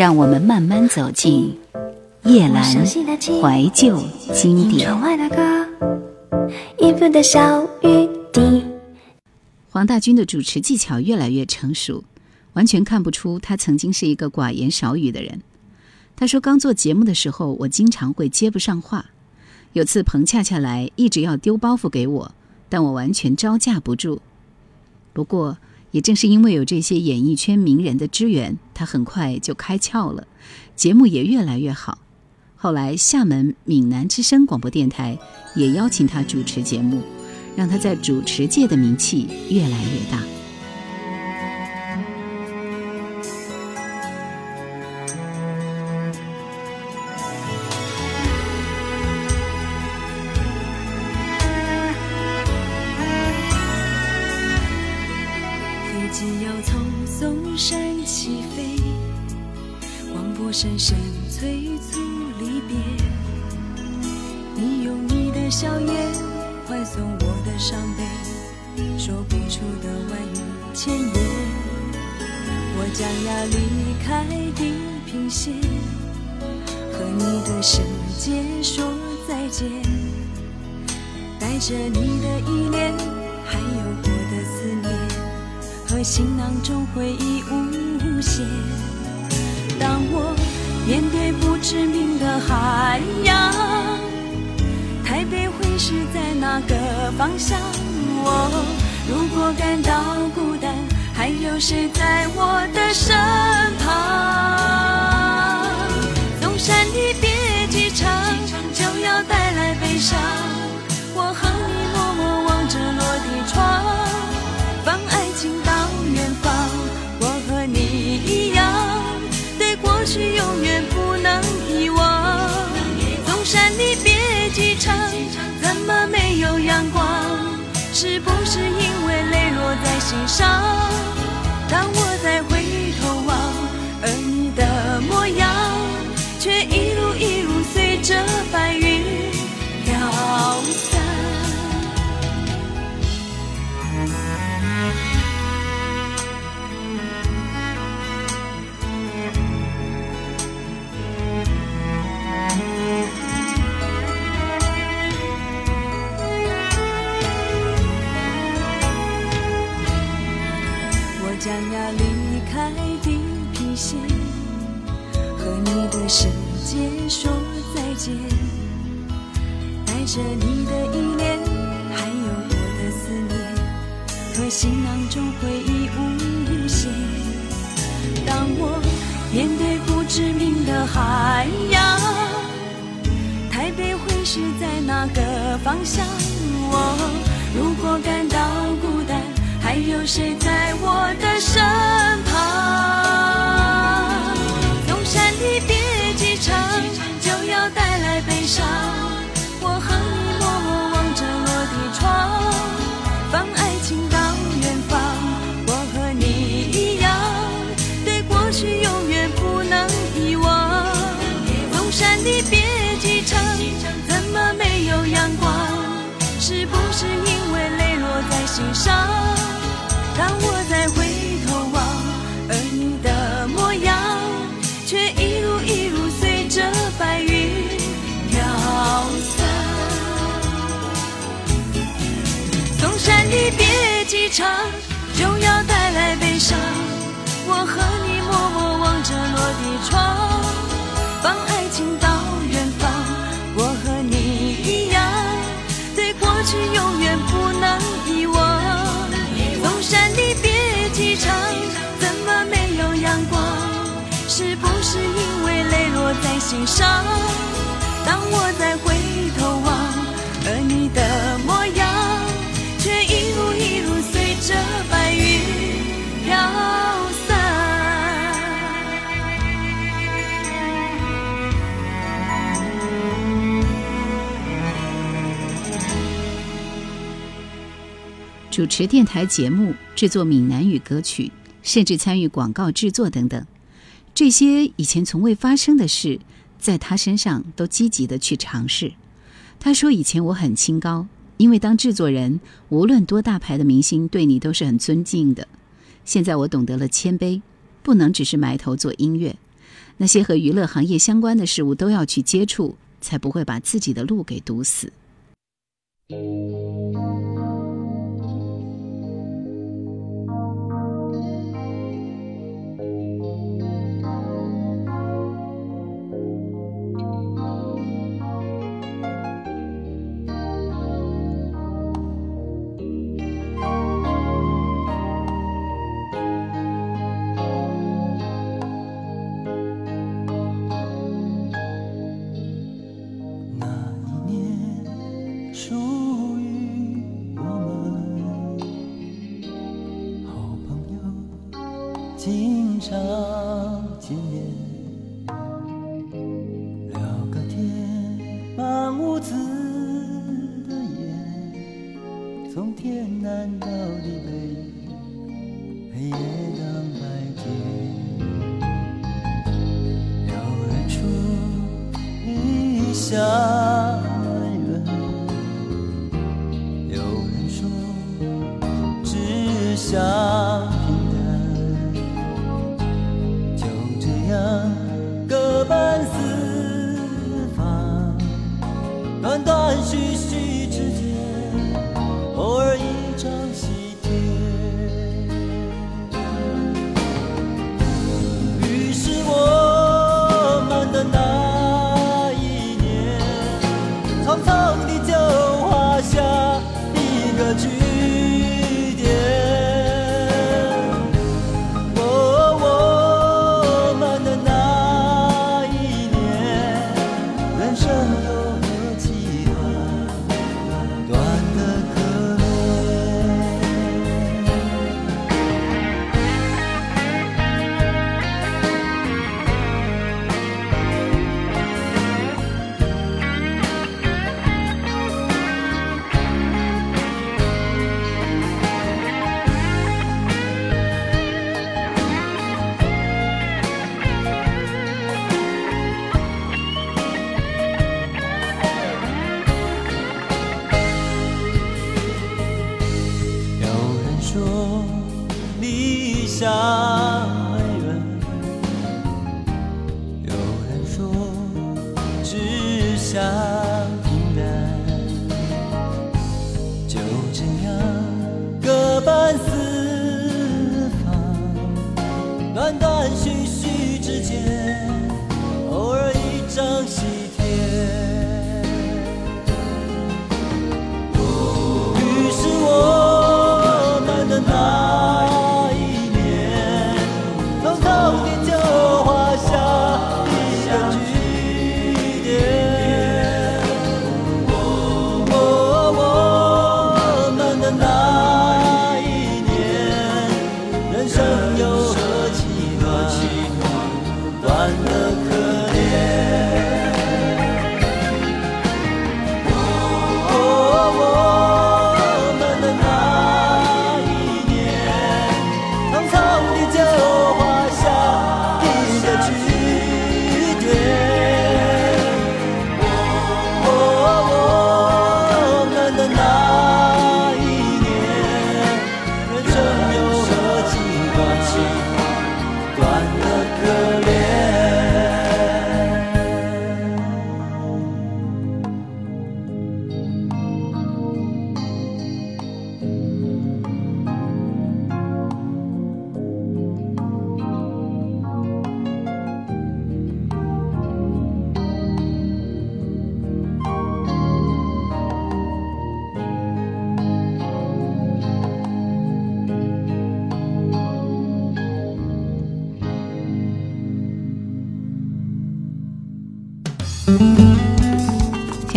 让我们慢慢走进夜阑怀旧经典。黄大军的主持技巧越来越成熟，完全看不出他曾经是一个寡言少语的人。他说：“刚做节目的时候，我经常会接不上话。有次彭恰恰来，一直要丢包袱给我，但我完全招架不住。不过，也正是因为有这些演艺圈名人的支援，他很快就开窍了，节目也越来越好。后来，厦门闽南之声广播电台也邀请他主持节目，让他在主持界的名气越来越大。”千言。我将要离开地平线，和你的世界说再见，带着你的依恋，还有我的思念，和行囊中回忆无限。当我。面对不知名的海洋，台北会是在哪个方向？我如果感到孤，有谁在我的身旁？纵山离别机场，就要带来悲伤。我和你默默望着落地窗，放爱情到远方。我和你一样，对过去永远不能遗忘。东山你别机场，怎么没有阳光。是不是因为泪落在心上？面对不知名的海洋，台北会是在哪个方向？我如果感到孤单，还有谁在我的身旁？纵山离别机场。就要带来悲伤。上？当我再回头望，而你的模样，却一路一路随。着白云飘散，纵山离别机场，就要带来悲伤。我和你默默望着落地窗，上？当我再回头望，而你的模样，却一路一路随着白云飘散。主持电台节目，制作闽南语歌曲，甚至参与广告制作等等。这些以前从未发生的事，在他身上都积极的去尝试。他说：“以前我很清高，因为当制作人，无论多大牌的明星，对你都是很尊敬的。现在我懂得了谦卑，不能只是埋头做音乐。那些和娱乐行业相关的事物都要去接触，才不会把自己的路给堵死。想。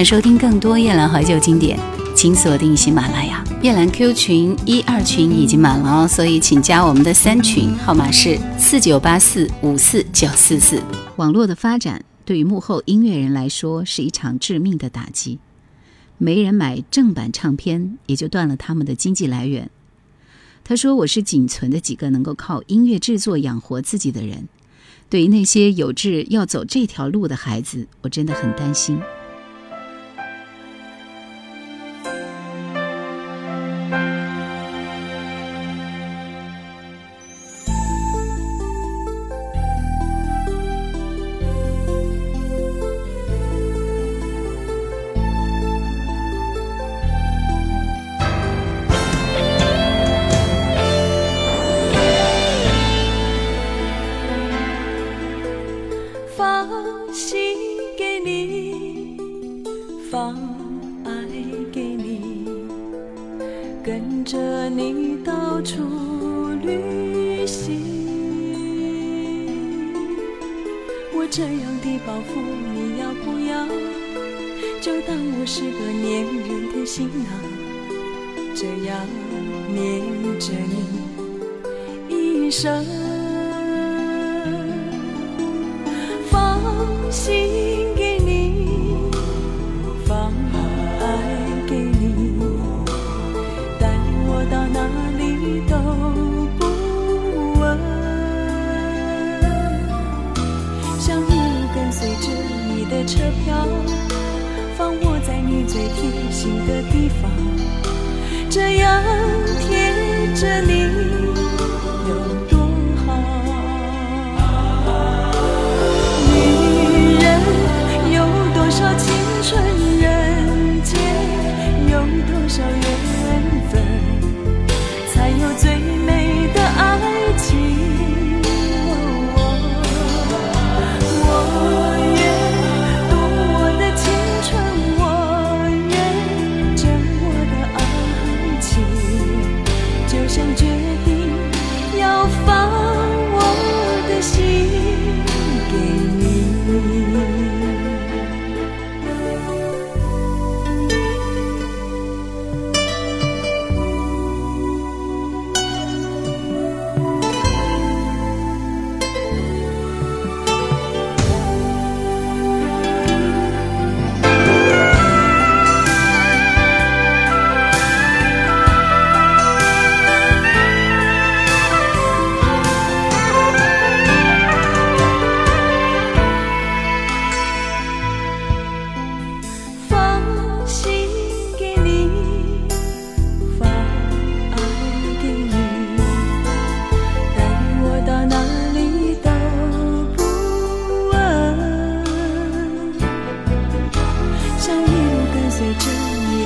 想收听更多夜兰怀旧经典，请锁定喜马拉雅。夜兰 Q 群一二群已经满了哦，所以请加我们的三群，号码是四九八四五四九四四。网络的发展对于幕后音乐人来说是一场致命的打击，没人买正版唱片，也就断了他们的经济来源。他说：“我是仅存的几个能够靠音乐制作养活自己的人。对于那些有志要走这条路的孩子，我真的很担心。”贴心的地方，这样贴着你有多好？女人有多少青春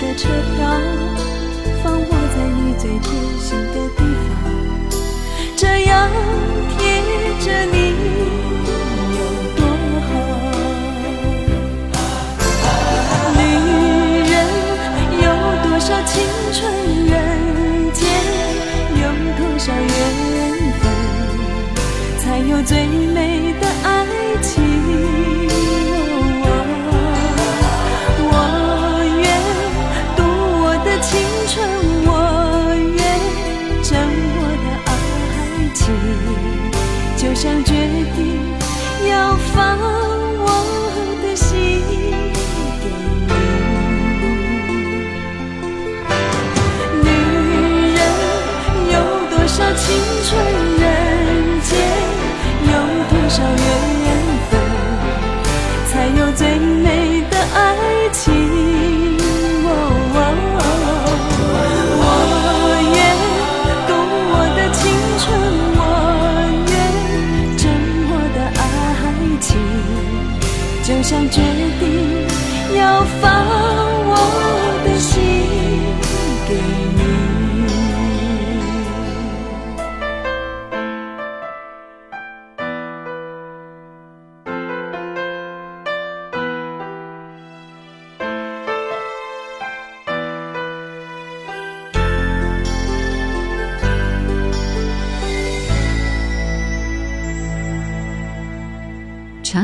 的车票，放我在你最贴心的地方，这样就像决定要放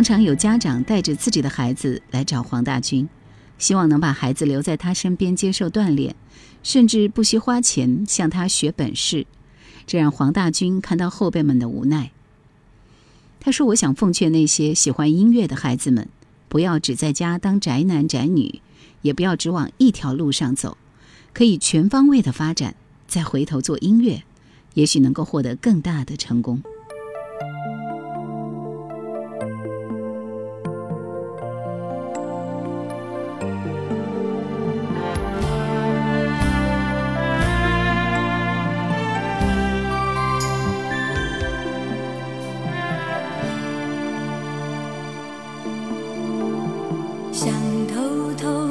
常有家长带着自己的孩子来找黄大军，希望能把孩子留在他身边接受锻炼，甚至不惜花钱向他学本事。这让黄大军看到后辈们的无奈。他说：“我想奉劝那些喜欢音乐的孩子们，不要只在家当宅男宅女，也不要只往一条路上走，可以全方位的发展，再回头做音乐，也许能够获得更大的成功。”头